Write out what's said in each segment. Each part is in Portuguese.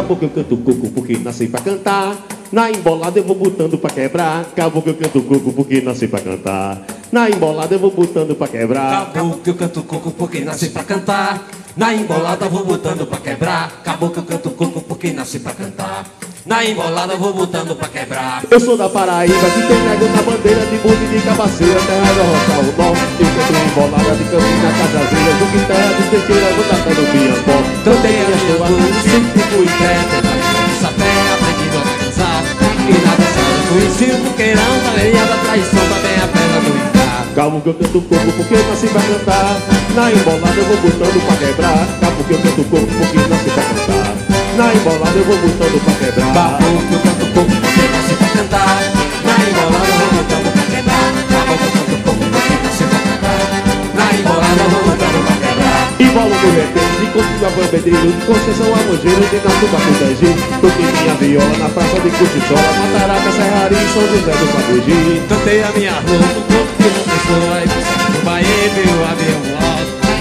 Acabou que eu canto coco porque nasci pra cantar. Na embolada eu vou botando pra quebrar. Acabou que eu canto coco porque nasci pra cantar. Na embolada eu vou botando pra quebrar. Acabou que eu canto coco porque nasci pra cantar. Na embolada vou botando pra quebrar. Acabou que eu canto coco porque nasci pra cantar. Na embolada vou botando pra quebrar. Eu sou da Paraíba que tem nego na bandeira de bunda e de cabaceira, terra da roça, o norte. Eu canto embolada de campina, cajazeira, buqueirão, da traição, também a pedra do encar. Calmo que eu canto coco porque nasci pra cantar. Na embolada eu vou botando pra quebrar. Calmo que eu canto coco porque nasci pra cantar. Na embolada eu vou botando pra quebrar. Acabou que eu canto coco porque nasci pra cantar. Na embolada eu vou botando pra quebrar. Acabou que eu canto coco porque nasci pra cantar. Na embolada eu vou botando pra quebrar. Embolo meu repente, de contigo a de Conceição a Mogeiro, de Natuba com Tangi. Toquei minha viola na praça de Curtiçola, Mataraca, Serraria e São José do Sabugi. Cantei a minha rua no corpo de pessoa e no Bahia veio o avião.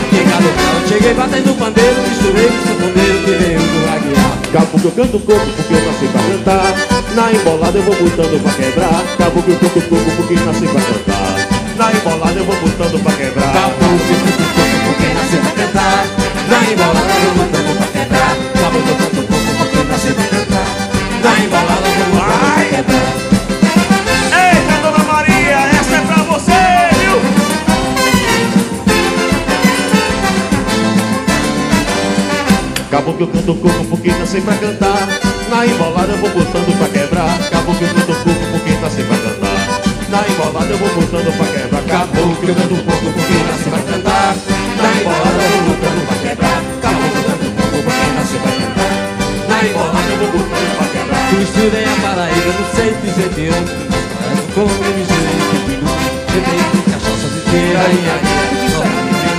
Chegado no carro, cheguei batendo pandeiro, misturei com o sanfoneiro que veio do Aguiar. Cabo que eu canto coco porque eu nasci pra cantar. Na embolada eu vou botando pra quebrar. Cabo que eu canto coco porque nasci pra cantar. Na embolada eu vou botando pra quebrar. Acabou que eu canto coco porque nasci pra cantar. Na embolada eu vou botando Cabo que eu canto coco porque nasci pra cantar. Na embolada eu vou botando pra quebrar. Cabo que eu canto coco porque nasci pra cantar. Na embolada eu vou botando pra quebrar. Acabou que eu canto coco porque nasci pra cantar. Na embolada eu vou botando pra quebrar. Acabou que eu canto coco porque nasci pra cantar. Na embolada eu vou botando pra quebrar. Tu estudei a Paraíba no centro de Zeteiro. Mas como me misturei de pilu. Bebei de cachaça de feira e a minha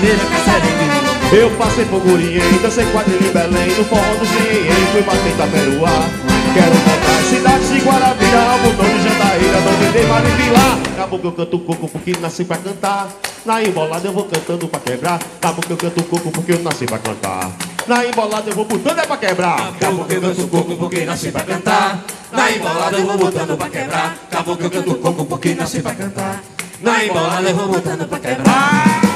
Mineira, caçarinha Eu passei por Guriém, dancei quadrilha em Belém No forró do Cieném, fui bater Itaperuá Quero voltar às cidades de Guarabira Botão de Jandaíra, não me dei mais nem Vilar Acabou que eu canto coco porque nasci pra cantar Na embolada eu vou cantando pra quebrar que eu canto coco porque eu nasci pra cantar Na embolada eu vou botando é pra quebrar que eu canto coco porque nasci pra cantar. Na embolada eu vou botando pra quebrar. Que eu canto coco porque nasci pra cantar. Na embolada eu vou botando pra quebrar.